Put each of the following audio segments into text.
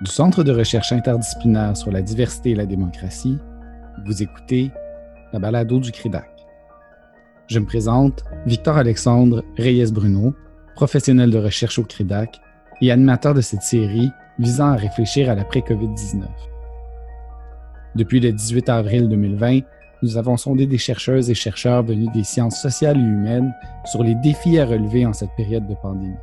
Du Centre de recherche interdisciplinaire sur la diversité et la démocratie, vous écoutez la balado du CRIDAC. Je me présente Victor-Alexandre Reyes-Bruno, professionnel de recherche au CRIDAC et animateur de cette série visant à réfléchir à l'après-COVID-19. Depuis le 18 avril 2020, nous avons sondé des chercheuses et chercheurs venus des sciences sociales et humaines sur les défis à relever en cette période de pandémie.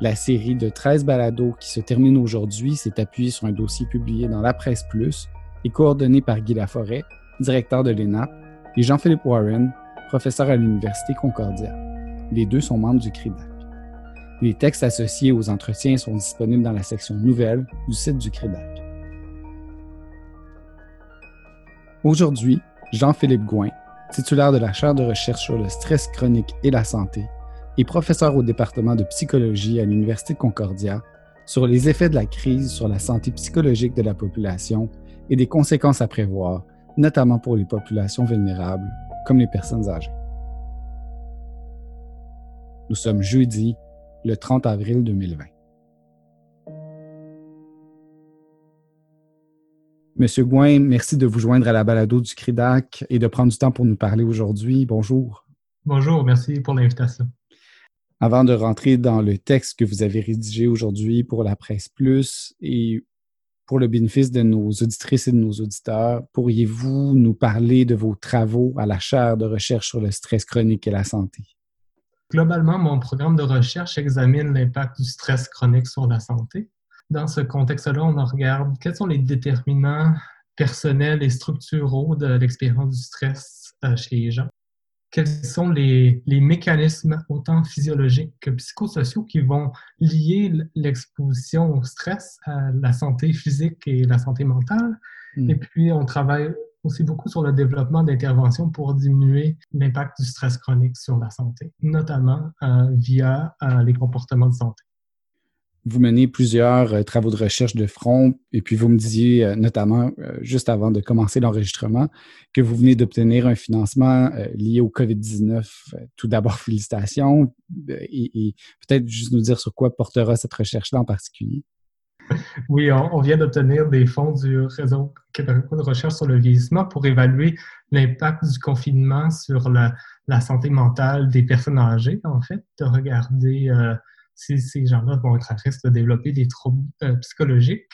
La série de 13 balados qui se termine aujourd'hui s'est appuyée sur un dossier publié dans La Presse Plus et coordonné par Guy Laforêt, directeur de l'ENAP, et Jean-Philippe Warren, professeur à l'Université Concordia. Les deux sont membres du CRIDAC. Les textes associés aux entretiens sont disponibles dans la section Nouvelles du site du CRIDAC. Aujourd'hui, Jean-Philippe Gouin, titulaire de la chaire de recherche sur le stress chronique et la santé, et professeur au département de psychologie à l'Université de Concordia sur les effets de la crise sur la santé psychologique de la population et des conséquences à prévoir, notamment pour les populations vulnérables, comme les personnes âgées. Nous sommes jeudi, le 30 avril 2020. Monsieur Gouin, merci de vous joindre à la balado du CRIDAC et de prendre du temps pour nous parler aujourd'hui. Bonjour. Bonjour, merci pour l'invitation. Avant de rentrer dans le texte que vous avez rédigé aujourd'hui pour la Presse Plus et pour le bénéfice de nos auditrices et de nos auditeurs, pourriez-vous nous parler de vos travaux à la chaire de recherche sur le stress chronique et la santé? Globalement, mon programme de recherche examine l'impact du stress chronique sur la santé. Dans ce contexte-là, on regarde quels sont les déterminants personnels et structuraux de l'expérience du stress euh, chez les gens quels sont les, mécanismes autant physiologiques que psychosociaux qui vont lier l'exposition au stress à la santé physique et la santé mentale? Hmm. Et puis, on travaille aussi beaucoup sur le développement d'interventions pour diminuer l'impact du stress chronique sur la santé, notamment euh, via euh, les comportements de santé vous menez plusieurs euh, travaux de recherche de front, et puis vous me disiez euh, notamment, euh, juste avant de commencer l'enregistrement, que vous venez d'obtenir un financement lié au COVID-19. tout d'abord, félicitations, et, peut-être juste nous dire sur quoi portera cette recherche-là en particulier. Oui, on, vient d'obtenir des fonds du réseau québécois de recherche sur le vieillissement pour évaluer l'impact du confinement sur la, santé mentale des personnes âgées, en fait, de regarder si ces gens-là vont être à risque de développer des troubles euh, psychologiques,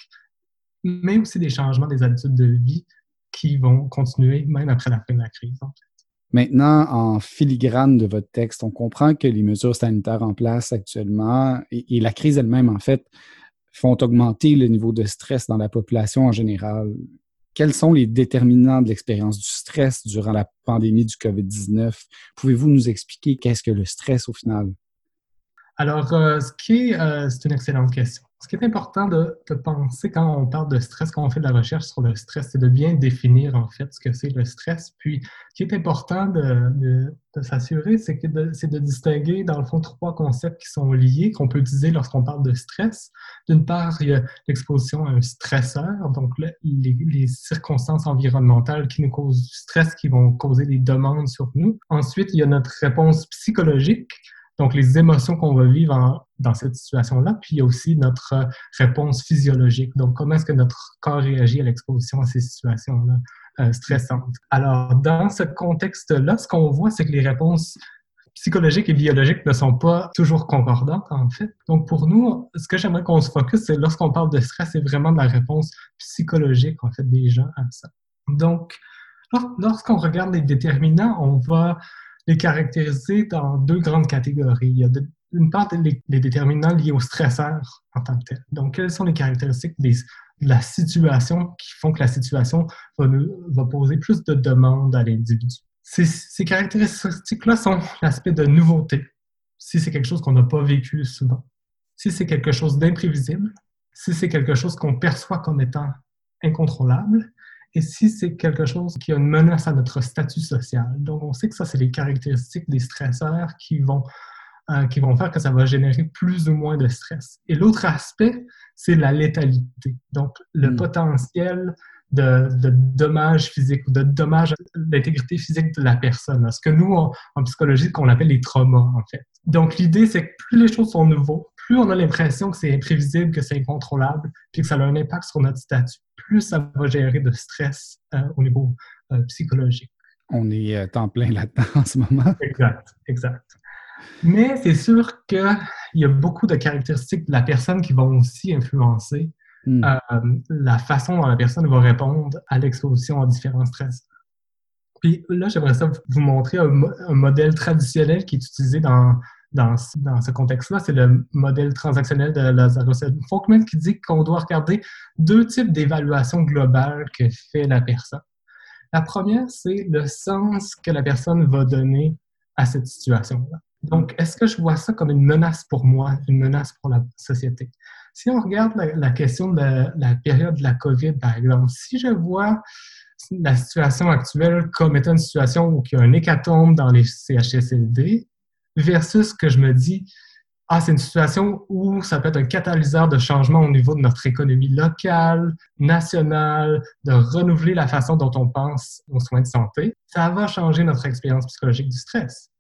mais aussi des changements des habitudes de vie qui vont continuer même après la fin de la crise. Maintenant, en filigrane de votre texte, on comprend que les mesures sanitaires en place actuellement et, la crise elle-même, en fait, font augmenter le niveau de stress dans la population en général. Quels sont les déterminants de l'expérience du stress durant la pandémie du COVID-19? Pouvez-vous nous expliquer qu'est-ce que le stress au final? Alors, euh, ce qui est, euh, c'est une excellente question. Ce qui est important de, penser quand on parle de stress, quand on fait de la recherche sur le stress, c'est de bien définir en fait ce que c'est le stress. Puis, ce qui est important de, s'assurer, c'est que c'est de distinguer dans le fond trois concepts qui sont liés, qu'on peut utiliser lorsqu'on parle de stress. D'une part, il y a l'exposition à un stresseur, donc les, les, circonstances environnementales qui nous causent du stress, qui vont causer des demandes sur nous. Ensuite, il y a notre réponse psychologique donc, les émotions qu'on va vivre dans cette situation-là, puis il y a aussi notre euh, réponse physiologique. Donc, comment est-ce que notre corps réagit à l'exposition à ces situations-là euh, stressantes? Alors, dans ce contexte-là, ce qu'on voit, c'est que les réponses psychologiques et biologiques ne sont pas toujours concordantes, en fait. Donc, pour nous, ce que j'aimerais qu'on se focus, c'est lorsqu'on parle de stress, c'est vraiment de la réponse psychologique, en fait, des gens à ça. Donc, lorsqu'on regarde les déterminants, on va les caractériser dans deux grandes catégories. Il y a d'une part les, déterminants liés au stresseur en tant que tel. Donc, quelles sont les caractéristiques de la situation qui font que la situation va, poser plus de demandes à l'individu? Ces caractéristiques-là sont l'aspect de nouveauté, si c'est quelque chose qu'on n'a pas vécu souvent, si c'est quelque chose d'imprévisible, si c'est quelque chose qu'on perçoit comme étant incontrôlable, et si c'est quelque chose qui a une menace à notre statut social. Donc, on sait que ça, c'est les caractéristiques des stresseurs qui vont, euh, qui vont faire que ça va générer plus ou moins de stress. Et l'autre aspect, c'est la létalité. Donc, le hmm. potentiel de, de, dommages physiques ou de dommages à l'intégrité physique de la personne. Ce que nous, en, psychologie, qu'on appelle les traumas, en fait. Donc, l'idée, c'est que plus les choses sont nouveaux, plus on a l'impression que c'est imprévisible, que c'est incontrôlable, puis que ça a un impact sur notre statut, plus ça va générer de stress euh, au niveau euh, psychologique. On est en plein là-dedans en ce moment. Exact, exact. Mais c'est sûr qu'il y a beaucoup de caractéristiques de la personne qui vont aussi influencer hmm. la façon dont la personne va répondre à l'exposition à différents stress. Puis là, j'aimerais ça vous montrer un, modèle traditionnel qui est utilisé dans, dans, dans ce contexte-là. C'est le modèle transactionnel de Lazarus Folkman qui dit qu'on doit regarder deux types d'évaluation globale que fait la personne. La première, c'est le sens que la personne va donner à cette situation-là. Donc, est-ce que je vois ça comme une menace pour moi, une menace pour la société? Si on regarde la, la question de la, la, période de la COVID, par exemple, si je vois la situation actuelle comme étant une situation où il y a un hécatombe dans les CHSLD versus que je me dis, ah, c'est une situation où ça peut être un catalyseur de changement au niveau de notre économie locale, nationale, de renouveler la façon dont on pense aux soins de santé. Ça va changer notre expérience psychologique du stress.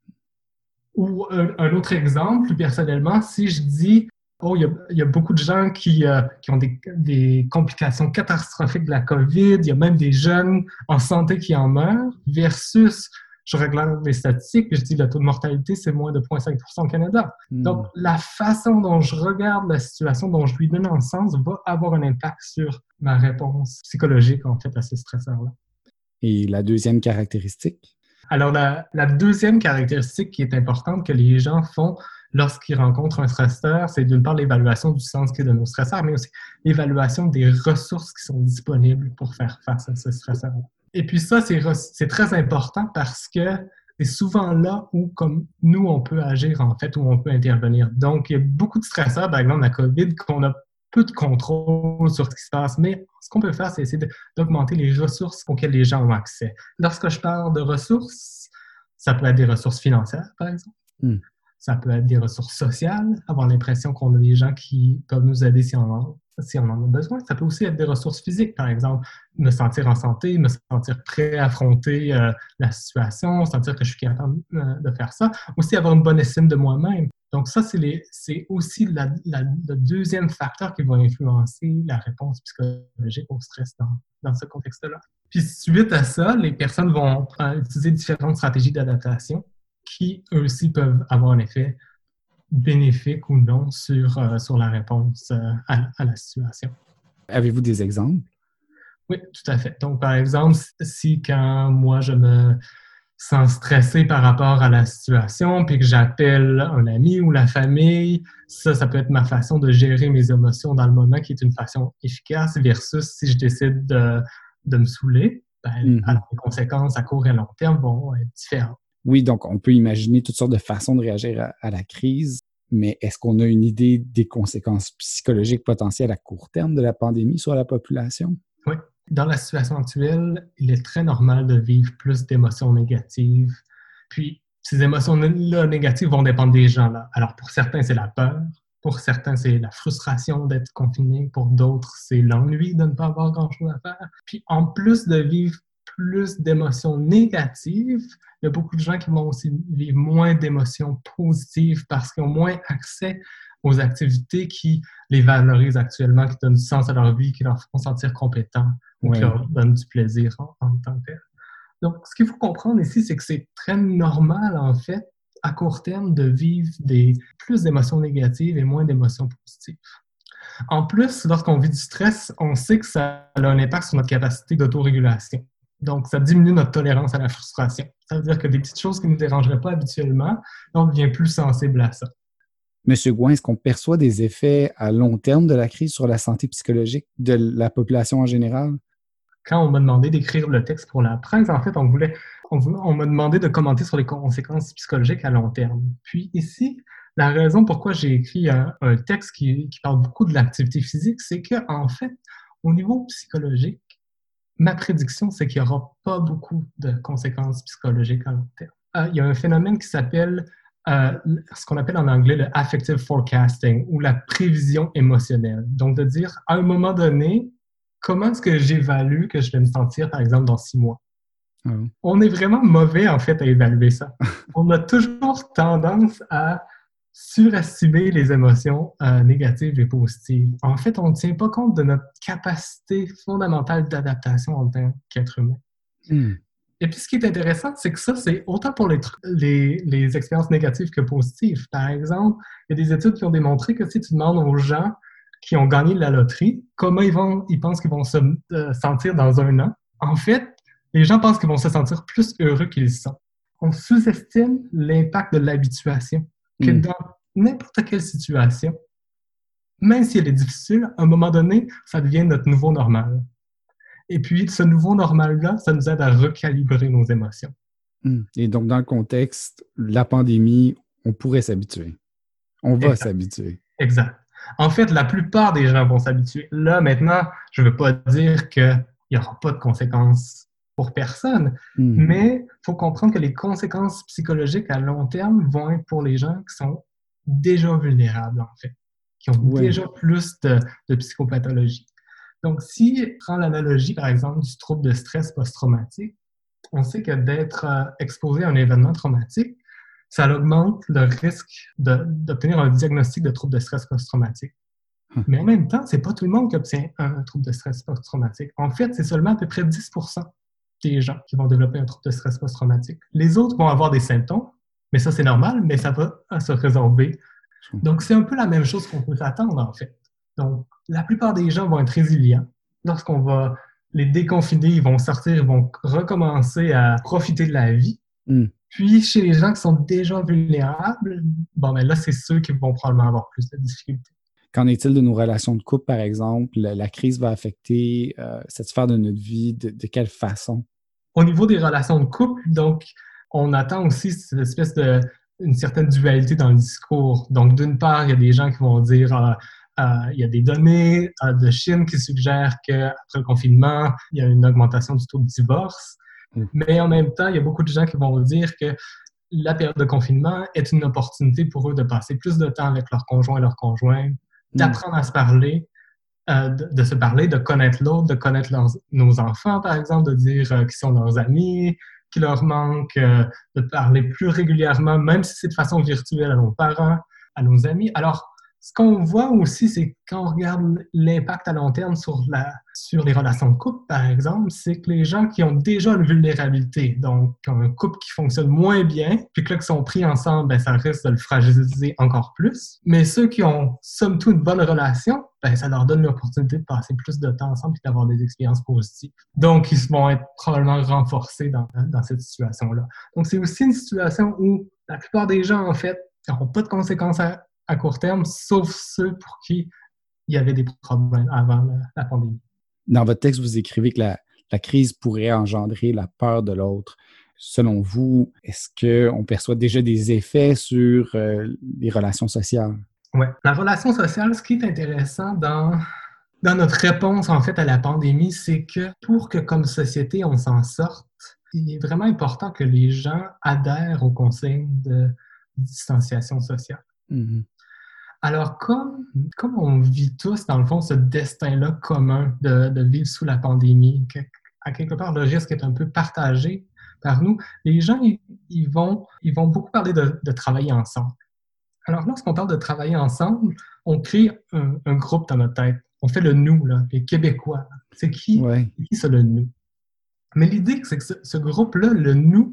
Ou un, autre exemple, personnellement, si je dis, Oh, il y, a, beaucoup de gens qui, euh, qui ont des, des, complications catastrophiques de la COVID. Il y a même des jeunes en santé qui en meurent, versus, je regarde les statistiques, je dis le taux de mortalité, c'est moins de 0,5 au Canada. Hmm. Donc, la façon dont je regarde la situation, dont je lui donne un sens, va avoir un impact sur ma réponse psychologique, en fait, à ce stresseur-là. Et la deuxième caractéristique? Alors, la, la deuxième caractéristique qui est importante que les gens font, lorsqu'ils rencontrent un stresseur, c'est d'une part l'évaluation du sens qui est de nos stresseurs, mais aussi l'évaluation des ressources qui sont disponibles pour faire face à ce stresseur. Et puis ça, c'est très important parce que c'est souvent là où, comme nous, on peut agir, en fait, où on peut intervenir. Donc, il y a beaucoup de stresseurs, par exemple la COVID, qu'on a peu de contrôle sur ce qui se passe, mais ce qu'on peut faire, c'est essayer d'augmenter les ressources auxquelles les gens ont accès. Lorsque je parle de ressources, ça peut être des ressources financières, par exemple. Hmm. Ça peut être des ressources sociales, avoir l'impression qu'on a des gens qui peuvent nous aider si on, en, si on en a besoin. Ça peut aussi être des ressources physiques, par exemple, me sentir en santé, me sentir prêt à affronter euh, la situation, sentir que je suis capable euh, de faire ça. Aussi avoir une bonne estime de moi-même. Donc ça, c'est aussi le deuxième facteur qui va influencer la réponse psychologique au stress dans, dans ce contexte-là. Puis suite à ça, les personnes vont euh, utiliser différentes stratégies d'adaptation qui, eux aussi, peuvent avoir un effet bénéfique ou non sur, euh, sur la réponse euh, à, la situation. Avez-vous des exemples? Oui, tout à fait. Donc, par exemple, si quand moi, je me sens stressé par rapport à la situation, puis que j'appelle un ami ou la famille, ça, ça peut être ma façon de gérer mes émotions dans le moment qui est une façon efficace versus si je décide de, de me saouler, ben, mm-hmm. les conséquences à court et long terme vont être différentes. Oui, donc on peut imaginer toutes sortes de façons de réagir à, la crise, mais est-ce qu'on a une idée des conséquences psychologiques potentielles à court terme de la pandémie sur la population? Oui. Dans la situation actuelle, il est très normal de vivre plus d'émotions négatives. Puis, ces émotions-là négatives vont dépendre des gens. là. Alors, pour certains, c'est la peur. Pour certains, c'est la frustration d'être confiné. Pour d'autres, c'est l'ennui de ne pas avoir grand-chose à faire. Puis, en plus de vivre plus d'émotions négatives, il y a beaucoup de gens qui vont aussi vivre moins d'émotions positives parce qu'ils ont moins accès aux activités qui les valorisent actuellement, qui donnent du sens à leur vie, qui leur font sentir compétents ou qui leur donnent du plaisir en, tant que tel. Donc, ce qu'il faut comprendre ici, c'est que c'est très normal, en fait, à court terme, de vivre des, plus d'émotions négatives et moins d'émotions positives. En plus, lorsqu'on vit du stress, on sait que ça a un impact sur notre capacité d'autorégulation. Donc, ça diminue notre tolérance à la frustration. Ça veut dire que des petites choses qui ne nous dérangeraient pas habituellement, on devient plus sensible à ça. Monsieur Gouin, est-ce qu'on perçoit des effets à long terme de la crise sur la santé psychologique de la population en général? Quand on m'a demandé d'écrire le texte pour la presse, en fait, on voulait, on, m'a demandé de commenter sur les conséquences psychologiques à long terme. Puis ici, la raison pourquoi j'ai écrit un, texte qui, qui, parle beaucoup de l'activité physique, c'est qu'en en fait, au niveau psychologique, ma prédiction, c'est qu'il n'y aura pas beaucoup de conséquences psychologiques à long terme. Euh, il y a un phénomène qui s'appelle euh, ce qu'on appelle en anglais le affective forecasting ou la prévision émotionnelle. Donc, de dire à un moment donné, comment est-ce que j'évalue que je vais me sentir, par exemple, dans six mois? Ah On est vraiment mauvais, en fait, à évaluer ça. On a toujours tendance à surestimer les émotions euh, négatives et positives. En fait, on ne tient pas compte de notre capacité fondamentale d'adaptation en tant qu'être humain. Hmm. Et puis, ce qui est intéressant, c'est que ça, c'est autant pour les, les, les, expériences négatives que positives. Par exemple, il y a des études qui ont démontré que si tu demandes aux gens qui ont gagné la loterie comment ils, vont, ils pensent qu'ils vont se euh, sentir dans un an, en fait, les gens pensent qu'ils vont se sentir plus heureux qu'ils sont. On sous-estime l'impact de l'habituation, que hmm. dans n'importe quelle situation, même si elle est difficile, à un moment donné, ça devient notre nouveau normal. Et puis, ce nouveau normal-là, ça nous aide à recalibrer nos émotions. Hmm. Et donc, dans le contexte, la pandémie, on pourrait s'habituer. On va s'habituer. Exact. En fait, la plupart des gens vont s'habituer. Là, maintenant, je ne veux pas dire qu'il n'y aura pas de conséquences pour personne, hmm. mais faut comprendre que les conséquences psychologiques à long terme vont être pour les gens qui sont déjà vulnérables, en fait, qui ont déjà plus de, de psychopathologie. Donc, si on prend l'analogie, par exemple, du trouble de stress post-traumatique, on sait que d'être euh, exposé à un événement traumatique, ça augmente le risque d'obtenir un diagnostic de trouble de stress post-traumatique. Hum. Mais en même temps, c'est pas tout le monde qui obtient un trouble de stress post-traumatique. En fait, c'est seulement à peu près 10 des gens qui vont développer un trouble de stress post-traumatique. Les autres vont avoir des symptômes, mais ça, c'est normal, mais ça va se résorber. Donc, c'est un peu la même chose qu'on peut s'attendre, en fait. Donc, la plupart des gens vont être résilients. Lorsqu'on va les déconfiner, ils vont sortir, ils vont recommencer à profiter de la vie. Hmm. Puis, chez les gens qui sont déjà vulnérables, bon, ben là, c'est ceux qui vont probablement avoir plus de difficultés. Qu'en est-il de nos relations de couple, par exemple? La, crise va affecter euh, cette sphère de notre vie de, quelle façon? Au niveau des relations de couple, donc, on attend aussi cette espèce de une certaine dualité dans le discours. Donc, d'une part, il y a des gens qui vont dire euh, euh, il y a des données euh, de Chine qui suggèrent qu'après le confinement, il y a une augmentation du taux de divorce. Mm. Mais en même temps, il y a beaucoup de gens qui vont dire que la période de confinement est une opportunité pour eux de passer plus de temps avec leurs conjoints et leurs conjointes, mm. D'apprendre à se parler, euh, de, se parler, de connaître l'autre, de connaître nos enfants, par exemple, de dire qui sont leurs amis, qui leur manquent, de parler plus régulièrement, même si c'est de façon virtuelle à nos parents, à nos amis. Alors, ce qu'on voit aussi, c'est quand on regarde l'impact à long terme sur, les relations de couple, par exemple, c'est que les gens qui ont déjà une vulnérabilité, donc un couple qui fonctionne moins bien, puis que là, sont pris ensemble, ben, ça risque de le fragiliser encore plus. Mais ceux qui ont, somme toute, une bonne relation, ben, ça leur donne l'opportunité de passer plus de temps ensemble et d'avoir des expériences positives. Donc, ils vont être probablement renforcés dans, dans cette situation-là. Donc, c'est aussi une situation où la plupart des gens, en fait, n'auront pas de conséquences à, à court terme, sauf ceux pour qui il y avait des problèmes avant la, pandémie. Dans votre texte, vous écrivez que la, crise pourrait engendrer la peur de l'autre. Selon vous, est-ce qu'on perçoit déjà des effets sur euh, les relations sociales? Oui. La relation sociale, ce qui est intéressant dans, dans notre réponse en fait à la pandémie, c'est que pour que comme société on s'en sorte, il est vraiment important que les gens adhèrent aux consignes de distanciation sociale. Mm-hmm. Alors, comme, comme on vit tous, dans le fond, ce destin-là commun de, de, vivre sous la pandémie, à quelque part, le risque est un peu partagé par nous, les gens, ils, vont, ils vont beaucoup parler de, de travailler ensemble. Alors, lorsqu'on parle de travailler ensemble, on crée un, un, groupe dans notre tête. On fait le nous, là, les Québécois. C'est qui, qui c'est le nous? Mais l'idée, c'est que ce, ce groupe-là, le nous,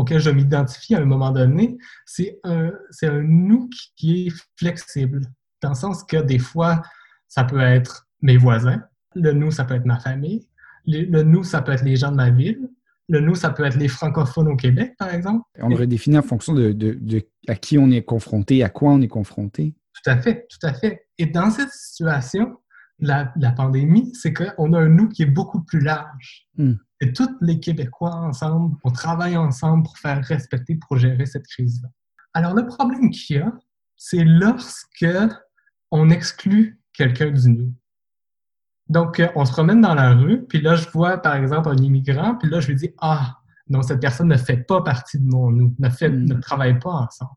auquel je m'identifie à un moment donné, c'est un, un nous qui est flexible, dans le sens que des fois, ça peut être mes voisins, le nous, ça peut être ma famille, le, nous, ça peut être les gens de ma ville, le nous, ça peut être les francophones au Québec, par exemple. On le redéfinit en fonction de, de, à qui on est confronté, à quoi on est confronté. Tout à fait, tout à fait. Et dans cette situation, la, la pandémie, c'est qu'on a un nous qui est beaucoup plus large. Hmm. Et tous les Québécois ensemble, on travaille ensemble pour faire respecter, pour gérer cette crise-là. Alors, le problème qu'il y a, c'est lorsque on exclut quelqu'un du nous. Donc, euh, on se promène dans la rue, puis là, je vois, par exemple, un immigrant, puis là, je lui dis, ah, non, cette personne ne fait pas partie de mon nous, ne, fait, hmm. ne travaille pas ensemble.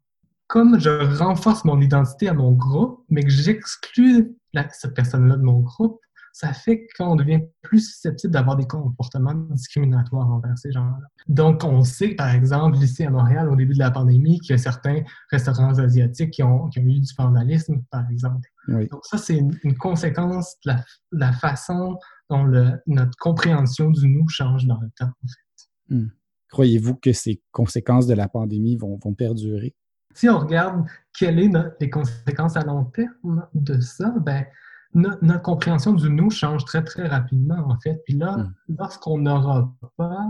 Comme je renforce mon identité à mon groupe, mais que j'exclus cette personne-là de mon groupe, ça fait qu'on devient plus susceptible d'avoir des comportements discriminatoires envers ces gens-là. Donc, on sait, par exemple, ici à Montréal, au début de la pandémie, qu'il y a certains restaurants asiatiques qui ont, qui ont eu du vandalisme, par exemple. Donc, ça, c'est une, conséquence de la, façon dont notre compréhension du nous change dans le temps, en fait. Hmm. Croyez-vous que ces conséquences de la pandémie vont, vont perdurer? Si on regarde quelles sont les conséquences à long terme de ça, ben, notre, compréhension du nous change très, très rapidement, en fait. Puis là, hmm. lorsqu'on n'aura pas,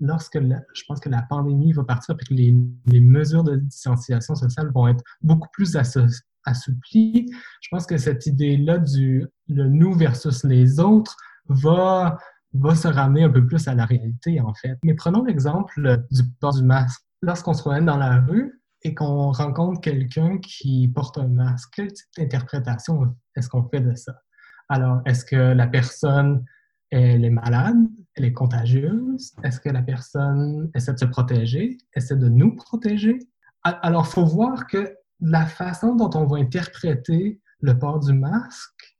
lorsque je pense que la pandémie va partir et que les, les, mesures de distanciation sociale vont être beaucoup plus assouplies, je pense que cette idée-là du le nous versus les autres va, va se ramener un peu plus à la réalité, en fait. Mais prenons l'exemple du port du masque. Lorsqu'on se promène dans la rue, et qu'on rencontre quelqu'un qui porte un masque, quelle type d'interprétation est-ce qu'on fait de ça? Alors, est-ce que la personne, elle est malade? Elle est contagieuse? Est-ce que la personne essaie de se protéger? Essaie de nous protéger? Alors, il faut voir que la façon dont on va interpréter le port du masque,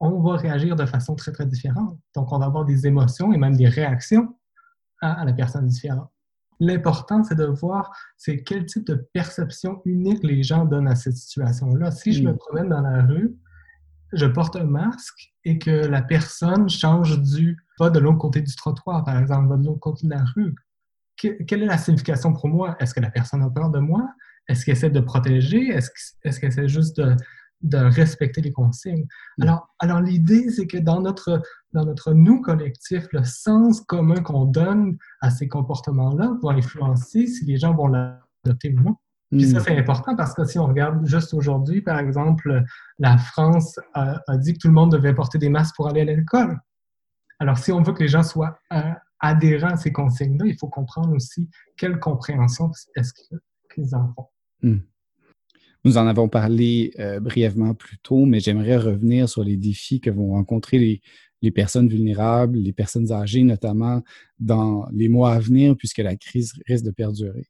on va réagir de façon très, très différente. Donc, on va avoir des émotions et même des réactions à la personne différente. L'important, c'est de voir c'est quel type de perception unique les gens donnent à cette situation-là. Si je me mm. promène dans la rue, je porte un masque et que la personne change du pas de l'autre côté du trottoir, par exemple, va de l'autre côté de la rue. quelle est la signification pour moi? Est-ce que la personne a peur de moi? Est-ce qu'elle essaie de protéger? Est-ce qu'elle essaie juste de, de respecter les consignes. Mm. Alors, alors l'idée, c'est que dans notre, dans notre nous collectif, le sens commun qu'on donne à ces comportements-là va influencer si les gens vont l'adopter ou non. Puis ça, mm. c'est important parce que si on regarde juste aujourd'hui, par exemple, la France a, dit que tout le monde devait porter des masques pour aller à l'école. Alors, si on veut que les gens soient euh, adhérents à ces consignes-là, il faut comprendre aussi quelle compréhension est-ce qu'ils en font. Mm. Nous en avons parlé euh, brièvement plus tôt, mais j'aimerais revenir sur les défis que vont rencontrer les, personnes vulnérables, les personnes âgées notamment, dans les mois à venir, puisque la crise risque de perdurer.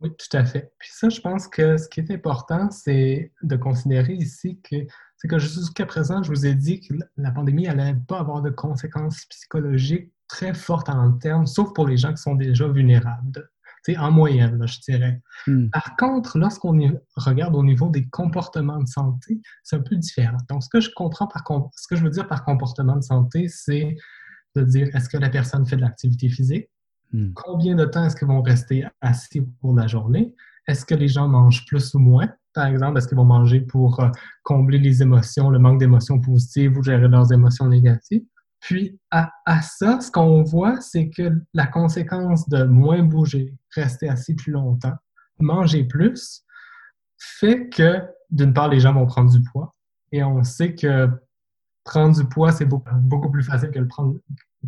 Oui, tout à fait. Puis ça, je pense que ce qui est important, c'est de considérer ici que c'est que jusqu'à présent, je vous ai dit que la pandémie n'allait pas avoir de conséquences psychologiques très fortes en termes, sauf pour les gens qui sont déjà vulnérables en moyenne, je dirais. Hmm. Par contre, lorsqu'on regarde au niveau des comportements de santé, c'est un peu différent. Donc, ce que je comprends par ce que je veux dire par comportement de santé, c'est de dire est-ce que la personne fait de l'activité physique? Hmm. Combien de temps est-ce qu'ils vont rester assis pour la journée? Est-ce que les gens mangent plus ou moins? Par exemple, est-ce qu'ils vont manger pour euh, combler les émotions, le manque d'émotions positives ou gérer leurs émotions négatives? Puis à, ça, ce qu'on voit, c'est que la conséquence de moins bouger, rester assis plus longtemps, manger plus, fait que d'une part, les gens vont prendre du poids. Et on sait que prendre du poids, c'est beaucoup, plus facile que, le prendre,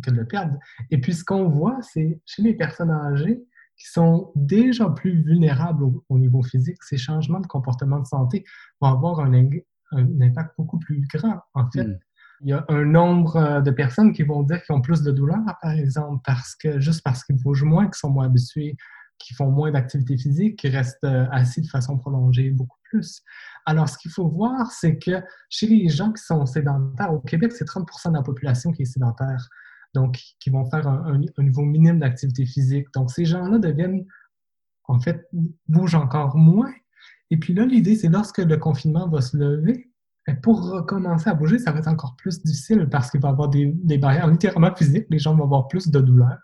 que de le perdre. Et puis ce qu'on voit, c'est chez les personnes âgées qui sont déjà plus vulnérables au, niveau physique, ces changements de comportement de santé vont avoir un, impact beaucoup plus grand, en fait. Hmm il y a un nombre euh, de personnes qui vont dire qu'ils ont plus de douleur, par exemple, parce que juste parce qu'ils bougent moins, qu'ils sont moins habitués, qu'ils font moins d'activité physique, qu'ils restent euh, assis de façon prolongée beaucoup plus. Alors, ce qu'il faut voir, c'est que chez les gens qui sont sédentaires, au Québec, c'est 30% de la population qui est sédentaire, donc qui vont faire un, niveau minime d'activité physique. Donc, ces gens-là deviennent, en fait, bougent encore moins. Et puis là, l'idée, c'est lorsque le confinement va se lever, pour recommencer à bouger, ça va être encore plus difficile parce qu'il va y avoir des, barrières littéralement physiques. Les gens vont avoir plus de douleur.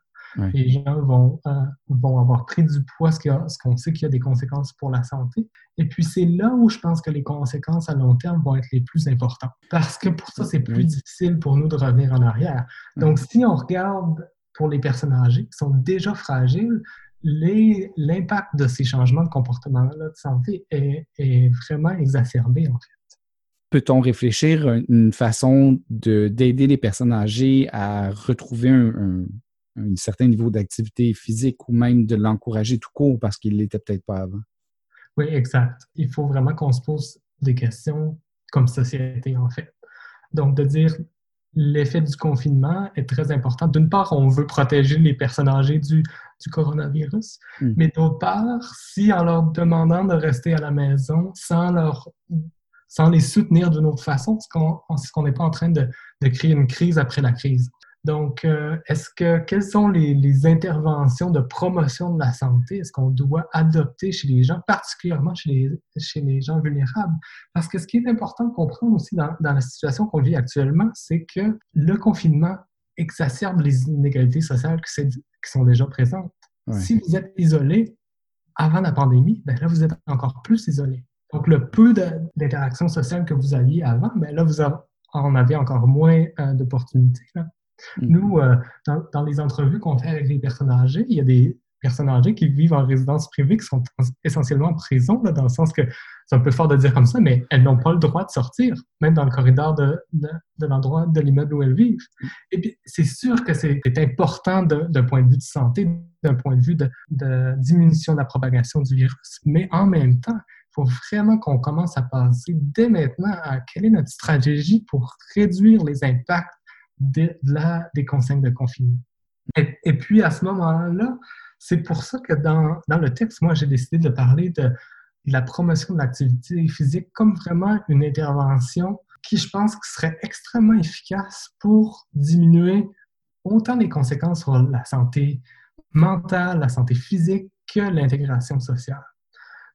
Les gens vont, euh, vont avoir pris du poids, ce qu'on sait qu'il y a des conséquences pour la santé. Et puis, c'est là où je pense que les conséquences à long terme vont être les plus importantes. Parce que pour ça, c'est plus difficile pour nous de revenir en arrière. Donc, si on regarde pour les personnes âgées qui sont déjà fragiles, l'impact de ces changements de comportement-là de santé est, est vraiment exacerbé, en fait peut-on réfléchir à une façon d'aider les personnes âgées à retrouver un, certain niveau d'activité physique ou même de l'encourager tout court parce qu'il ne l'était peut-être pas avant? Oui, exact. Il faut vraiment qu'on se pose des questions comme société, en fait. Donc, de dire l'effet du confinement est très important. D'une part, on veut protéger les personnes âgées du, coronavirus, hmm. mais d'autre part, si en leur demandant de rester à la maison sans leur sans les soutenir d'une autre façon, est-ce qu'on n'est pas en train de, créer une crise après la crise? Donc, euh, est-ce que quelles sont les, interventions de promotion de la santé? Est-ce qu'on doit adopter chez les gens, particulièrement chez les, chez les gens vulnérables? Parce que ce qui est important de comprendre aussi dans, dans la situation qu'on vit actuellement, c'est que le confinement exacerbe les inégalités sociales qui, sont déjà présentes. Si vous êtes isolé avant la pandémie, ben là, vous êtes encore plus isolé. Donc, le peu d'interaction sociale que vous aviez avant, ben là, vous en avez encore moins euh, d'opportunités. Mm-hmm. Nous, euh, dans, dans, les entrevues qu'on fait avec les personnes âgées, il y a des personnes âgées qui vivent en résidence privée, qui sont essentiellement en prison, dans le sens que c'est un peu fort de dire comme ça, mais elles n'ont pas le droit de sortir, même dans le corridor de, de, l'endroit de l'immeuble où elles vivent. Et puis, c'est sûr que c'est important d'un point de vue de santé, d'un point de vue de, de, diminution de la propagation du virus, mais en même temps, faut vraiment qu'on commence à penser dès maintenant à quelle est notre stratégie pour réduire les impacts de la, des consignes de confinement. Et, puis, à ce moment-là, c'est pour ça que dans, dans le texte, moi, j'ai décidé de parler de, la promotion de l'activité physique comme vraiment une intervention qui, je pense, serait extrêmement efficace pour diminuer autant les conséquences sur la santé mentale, la santé physique que l'intégration sociale.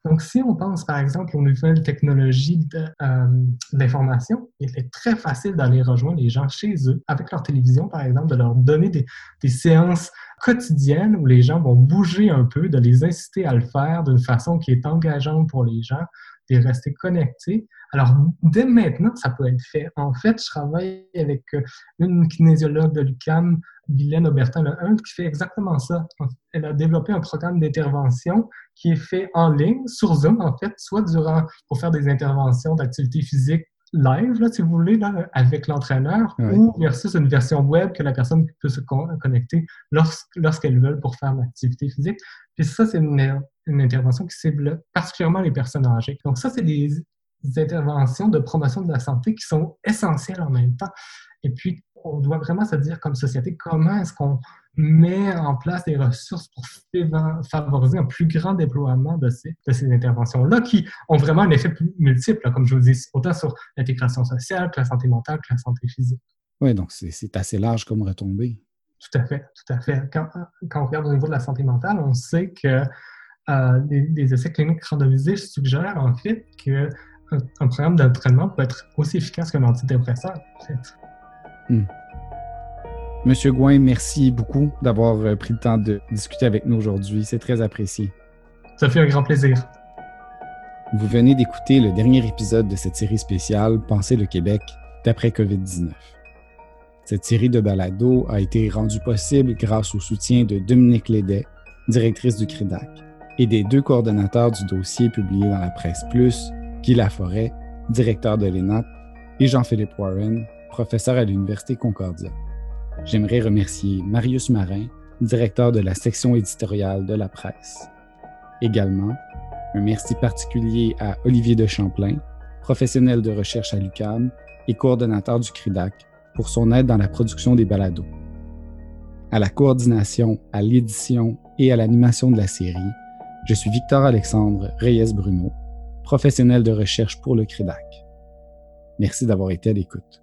Donc, si on pense par exemple aux nouvelles technologies euh, d'information, il est très facile d'aller rejoindre les gens chez eux avec leur télévision, par exemple, de leur donner des, des séances quotidiennes où les gens vont bouger un peu, de les inciter à le faire d'une façon qui est engageante pour les gens, de rester connectés. Alors, dès maintenant, ça peut être fait. En fait, je travaille avec euh, une kinésiologue de l'UQAM, Guylaine Aubertin Lehunt, qui fait exactement ça. Elle a développé un programme d'intervention qui est fait en ligne, sur Zoom, en fait, soit durant, pour faire des interventions d'activité physique live, là, si vous voulez, là, avec l'entraîneur, ou versus une version web que la personne peut se connecter lorsqu'elle veut pour faire l'activité physique. Puis ça, c'est une, une, intervention qui cible particulièrement les personnes âgées. Donc ça, c'est des, interventions de promotion de la santé qui sont essentielles en même temps. Et puis, on doit vraiment se dire comme société, comment est-ce qu'on met en place des ressources pour favoriser un plus grand déploiement de ces, de ces interventions-là qui ont vraiment un effet multiple, comme je vous dis, autant sur l'intégration sociale que la santé mentale que la santé physique. Oui, donc c'est assez large comme retombée. Tout à fait, tout à fait. Quand, quand, on regarde au niveau de la santé mentale, on sait que euh, des, essais cliniques randomisés suggèrent en fait qu'un un programme d'entraînement peut être aussi efficace qu'un antidépresseur, en fait. Hmm. Monsieur Gouin, merci beaucoup d'avoir euh, pris le temps de discuter avec nous aujourd'hui. C'est très apprécié. Ça fait un grand plaisir. Vous venez d'écouter le dernier épisode de cette série spéciale Penser le Québec d'après COVID-19. Cette série de balados a été rendue possible grâce au soutien de Dominique Lédet, directrice du CRIDAC, et des deux coordonnateurs du dossier publié dans la presse plus, Guy Laforêt, directeur de l'ENAP, et Jean-Philippe Warren, professeur à l'Université Concordia. J'aimerais remercier Marius Marin, directeur de la section éditoriale de la presse. Également, un merci particulier à Olivier de Champlain, professionnel de recherche à l'UCAM et coordonnateur du CRIDAC, pour son aide dans la production des balados. À la coordination, à l'édition et à l'animation de la série, je suis Victor Alexandre Reyes Bruno, professionnel de recherche pour le CRIDAC. Merci d'avoir été à l'écoute.